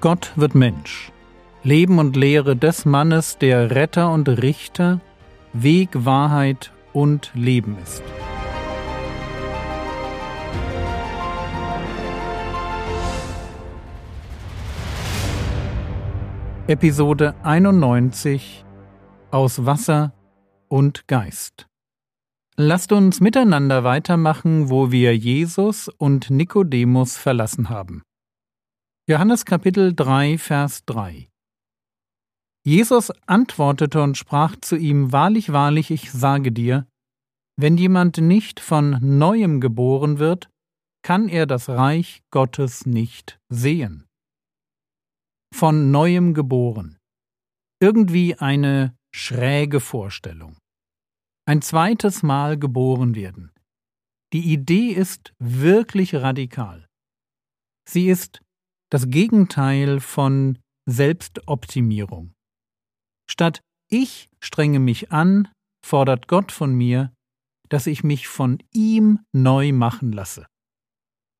Gott wird Mensch. Leben und Lehre des Mannes, der Retter und Richter, Weg, Wahrheit und Leben ist. Episode 91 Aus Wasser und Geist. Lasst uns miteinander weitermachen, wo wir Jesus und Nikodemus verlassen haben. Johannes Kapitel 3, Vers 3 Jesus antwortete und sprach zu ihm, Wahrlich, wahrlich, ich sage dir, wenn jemand nicht von neuem geboren wird, kann er das Reich Gottes nicht sehen. Von neuem geboren. Irgendwie eine schräge Vorstellung. Ein zweites Mal geboren werden. Die Idee ist wirklich radikal. Sie ist das Gegenteil von Selbstoptimierung. Statt ich strenge mich an, fordert Gott von mir, dass ich mich von ihm neu machen lasse.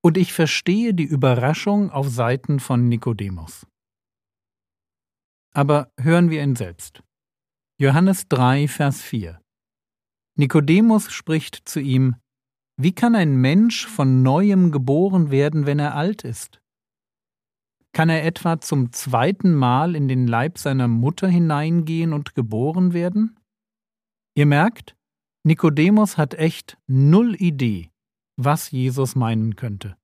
Und ich verstehe die Überraschung auf Seiten von Nikodemus. Aber hören wir ihn selbst. Johannes 3, Vers 4. Nikodemus spricht zu ihm, Wie kann ein Mensch von neuem geboren werden, wenn er alt ist? Kann er etwa zum zweiten Mal in den Leib seiner Mutter hineingehen und geboren werden? Ihr merkt, Nikodemus hat echt null Idee, was Jesus meinen könnte.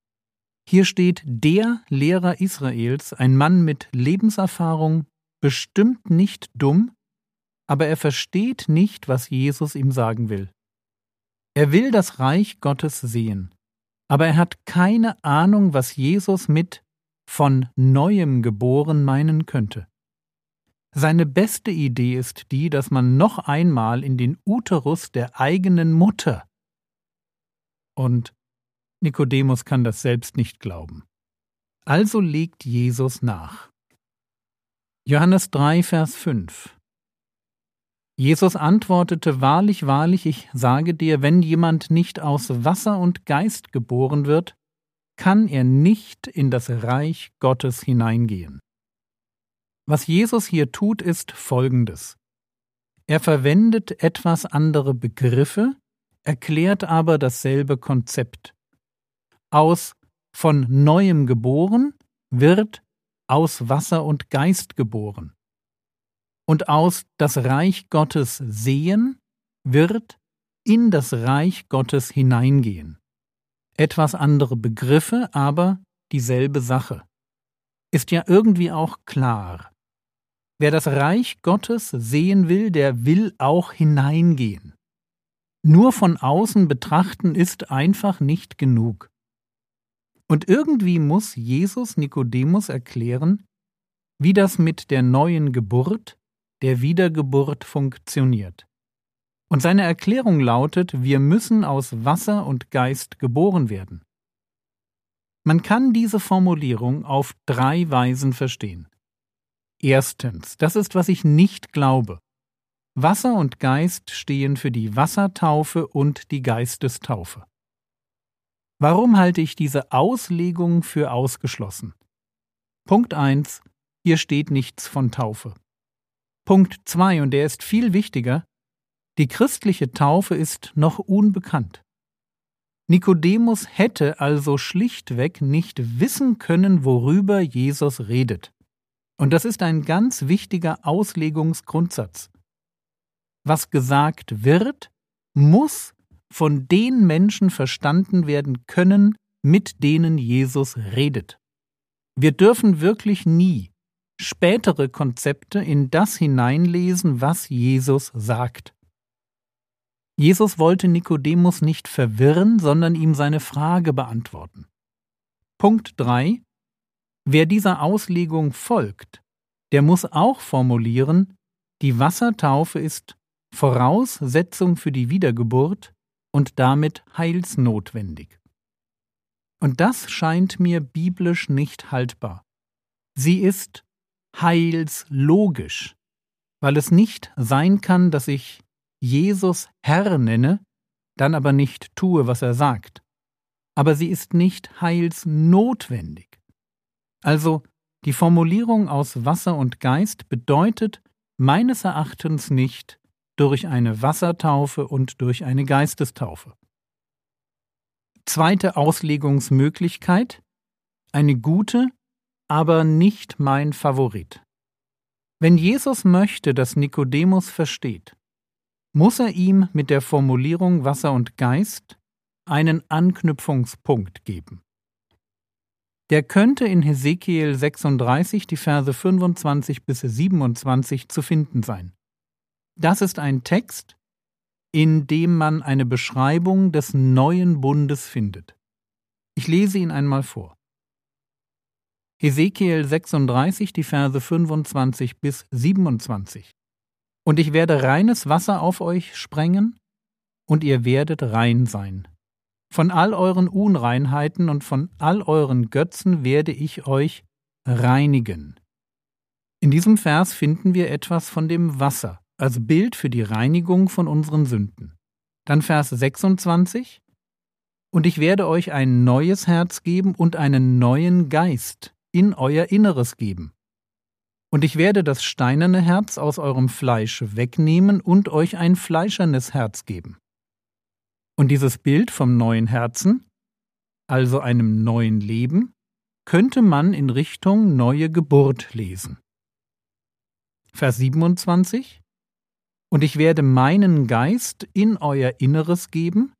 Hier steht der Lehrer Israels, ein Mann mit Lebenserfahrung, bestimmt nicht dumm, aber er versteht nicht, was Jesus ihm sagen will. Er will das Reich Gottes sehen, aber er hat keine Ahnung, was Jesus mit von neuem geboren meinen könnte. Seine beste Idee ist die, dass man noch einmal in den Uterus der eigenen Mutter. Und Nikodemus kann das selbst nicht glauben. Also legt Jesus nach. Johannes 3, Vers 5 Jesus antwortete, Wahrlich, wahrlich, ich sage dir, wenn jemand nicht aus Wasser und Geist geboren wird, kann er nicht in das Reich Gottes hineingehen. Was Jesus hier tut, ist Folgendes. Er verwendet etwas andere Begriffe, erklärt aber dasselbe Konzept. Aus von neuem geboren wird aus Wasser und Geist geboren. Und aus das Reich Gottes sehen wird in das Reich Gottes hineingehen etwas andere Begriffe, aber dieselbe Sache. Ist ja irgendwie auch klar. Wer das Reich Gottes sehen will, der will auch hineingehen. Nur von außen betrachten ist einfach nicht genug. Und irgendwie muss Jesus Nikodemus erklären, wie das mit der neuen Geburt, der Wiedergeburt funktioniert. Und seine Erklärung lautet, wir müssen aus Wasser und Geist geboren werden. Man kann diese Formulierung auf drei Weisen verstehen. Erstens, das ist, was ich nicht glaube. Wasser und Geist stehen für die Wassertaufe und die Geistestaufe. Warum halte ich diese Auslegung für ausgeschlossen? Punkt 1. Hier steht nichts von Taufe. Punkt 2, und der ist viel wichtiger, die christliche Taufe ist noch unbekannt. Nikodemus hätte also schlichtweg nicht wissen können, worüber Jesus redet. Und das ist ein ganz wichtiger Auslegungsgrundsatz. Was gesagt wird, muss von den Menschen verstanden werden können, mit denen Jesus redet. Wir dürfen wirklich nie spätere Konzepte in das hineinlesen, was Jesus sagt. Jesus wollte Nikodemus nicht verwirren, sondern ihm seine Frage beantworten. Punkt 3. Wer dieser Auslegung folgt, der muss auch formulieren, die Wassertaufe ist Voraussetzung für die Wiedergeburt und damit heilsnotwendig. Und das scheint mir biblisch nicht haltbar. Sie ist heilslogisch, weil es nicht sein kann, dass ich Jesus Herr nenne, dann aber nicht tue, was er sagt. Aber sie ist nicht heilsnotwendig. Also Die Formulierung aus Wasser und Geist bedeutet meines Erachtens nicht durch eine Wassertaufe und durch eine Geistestaufe. Zweite Auslegungsmöglichkeit eine gute, aber nicht mein Favorit. Wenn Jesus möchte, dass Nikodemus versteht, muss er ihm mit der Formulierung Wasser und Geist einen Anknüpfungspunkt geben. Der könnte in Hesekiel 36 die Verse 25 bis 27 zu finden sein. Das ist ein Text, in dem man eine Beschreibung des neuen Bundes findet. Ich lese ihn einmal vor. Hesekiel 36, die Verse 25 bis 27. Und ich werde reines Wasser auf euch sprengen, und ihr werdet rein sein. Von all euren Unreinheiten und von all euren Götzen werde ich euch reinigen. In diesem Vers finden wir etwas von dem Wasser als Bild für die Reinigung von unseren Sünden. Dann Vers 26 Und ich werde euch ein neues Herz geben und einen neuen Geist in euer Inneres geben. Und ich werde das steinerne Herz aus eurem Fleisch wegnehmen und euch ein fleischernes Herz geben. Und dieses Bild vom neuen Herzen, also einem neuen Leben, könnte man in Richtung neue Geburt lesen. Vers 27 Und ich werde meinen Geist in euer Inneres geben.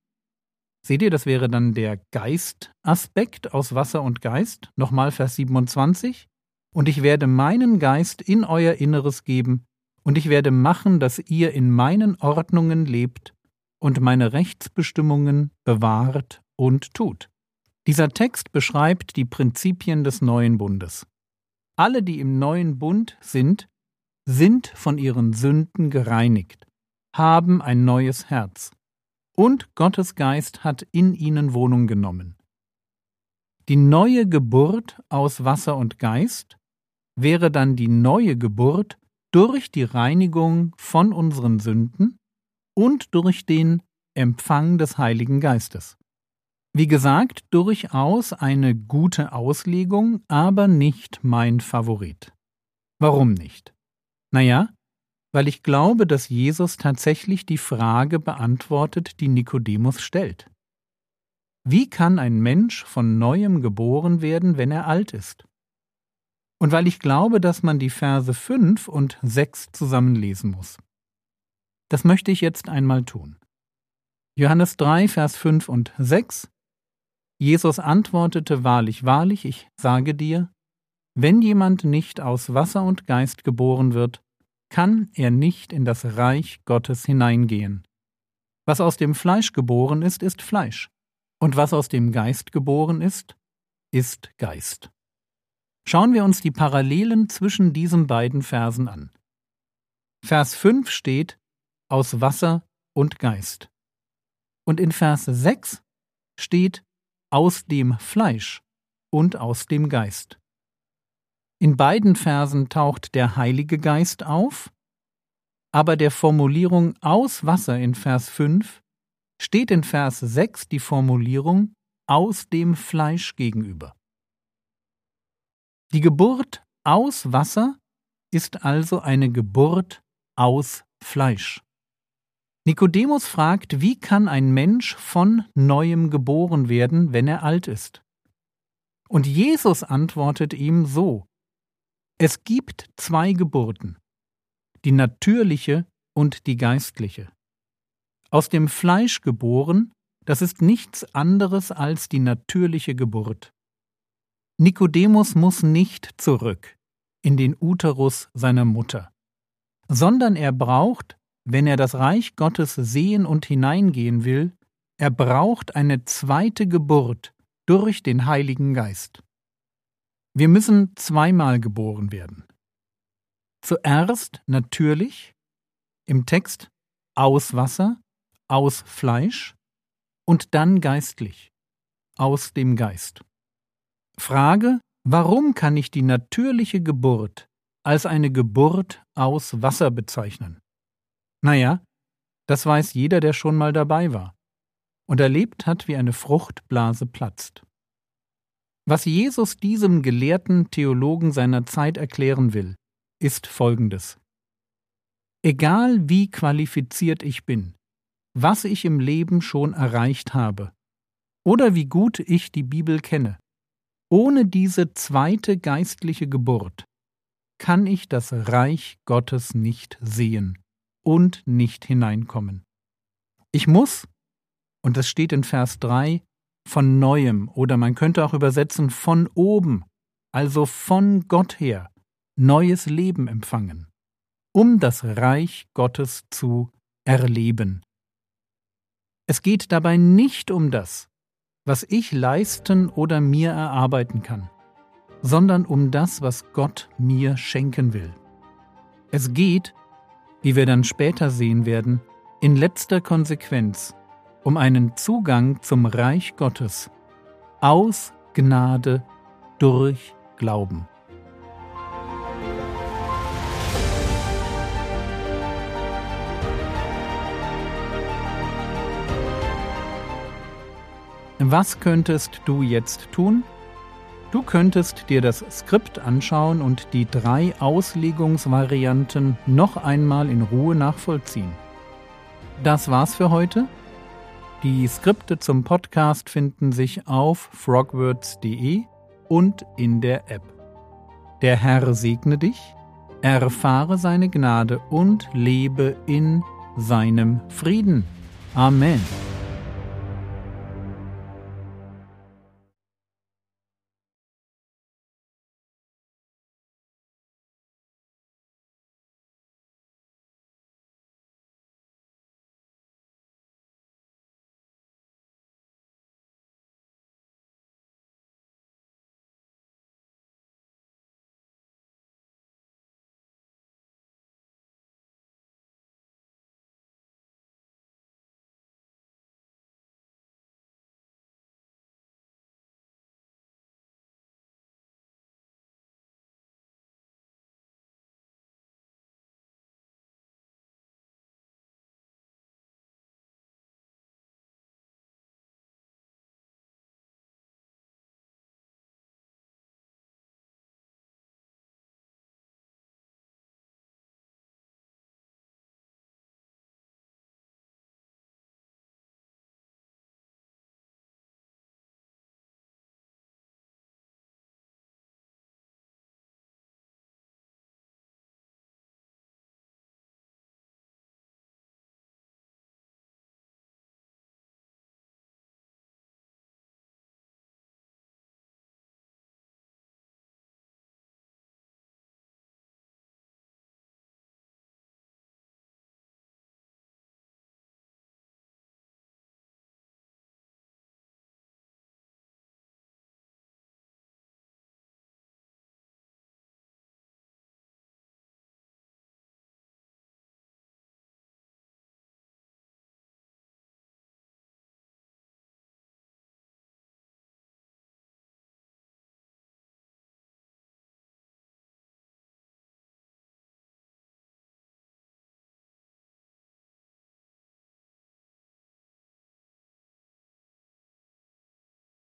Seht ihr, das wäre dann der Geistaspekt aus Wasser und Geist. Nochmal Vers 27 und ich werde meinen Geist in euer Inneres geben, und ich werde machen, dass ihr in meinen Ordnungen lebt und meine Rechtsbestimmungen bewahrt und tut. Dieser Text beschreibt die Prinzipien des neuen Bundes. Alle, die im neuen Bund sind, sind von ihren Sünden gereinigt, haben ein neues Herz, und Gottes Geist hat in ihnen Wohnung genommen. Die neue Geburt aus Wasser und Geist wäre dann die neue Geburt durch die Reinigung von unseren Sünden und durch den Empfang des Heiligen Geistes. Wie gesagt, durchaus eine gute Auslegung, aber nicht mein Favorit. Warum nicht? Naja, weil ich glaube, dass Jesus tatsächlich die Frage beantwortet, die Nikodemus stellt. Wie kann ein Mensch von neuem geboren werden, wenn er alt ist? Und weil ich glaube, dass man die Verse 5 und 6 zusammenlesen muss. Das möchte ich jetzt einmal tun. Johannes 3, Vers 5 und 6 Jesus antwortete wahrlich, wahrlich, ich sage dir, wenn jemand nicht aus Wasser und Geist geboren wird, kann er nicht in das Reich Gottes hineingehen. Was aus dem Fleisch geboren ist, ist Fleisch, und was aus dem Geist geboren ist, ist Geist. Schauen wir uns die Parallelen zwischen diesen beiden Versen an. Vers 5 steht aus Wasser und Geist. Und in Vers 6 steht aus dem Fleisch und aus dem Geist. In beiden Versen taucht der Heilige Geist auf, aber der Formulierung aus Wasser in Vers 5 steht in Vers 6 die Formulierung aus dem Fleisch gegenüber. Die Geburt aus Wasser ist also eine Geburt aus Fleisch. Nikodemus fragt, wie kann ein Mensch von neuem geboren werden, wenn er alt ist? Und Jesus antwortet ihm so, es gibt zwei Geburten, die natürliche und die geistliche. Aus dem Fleisch geboren, das ist nichts anderes als die natürliche Geburt. Nikodemus muss nicht zurück in den Uterus seiner Mutter, sondern er braucht, wenn er das Reich Gottes sehen und hineingehen will, er braucht eine zweite Geburt durch den Heiligen Geist. Wir müssen zweimal geboren werden. Zuerst natürlich im Text aus Wasser, aus Fleisch und dann geistlich, aus dem Geist. Frage, warum kann ich die natürliche Geburt als eine Geburt aus Wasser bezeichnen? Naja, das weiß jeder, der schon mal dabei war und erlebt hat, wie eine Fruchtblase platzt. Was Jesus diesem gelehrten Theologen seiner Zeit erklären will, ist folgendes. Egal wie qualifiziert ich bin, was ich im Leben schon erreicht habe, oder wie gut ich die Bibel kenne, ohne diese zweite geistliche Geburt kann ich das Reich Gottes nicht sehen und nicht hineinkommen. Ich muss, und das steht in Vers 3, von neuem oder man könnte auch übersetzen von oben, also von Gott her, neues Leben empfangen, um das Reich Gottes zu erleben. Es geht dabei nicht um das, was ich leisten oder mir erarbeiten kann, sondern um das, was Gott mir schenken will. Es geht, wie wir dann später sehen werden, in letzter Konsequenz um einen Zugang zum Reich Gottes aus Gnade durch Glauben. Was könntest du jetzt tun? Du könntest dir das Skript anschauen und die drei Auslegungsvarianten noch einmal in Ruhe nachvollziehen. Das war's für heute. Die Skripte zum Podcast finden sich auf frogwords.de und in der App. Der Herr segne dich, erfahre seine Gnade und lebe in seinem Frieden. Amen.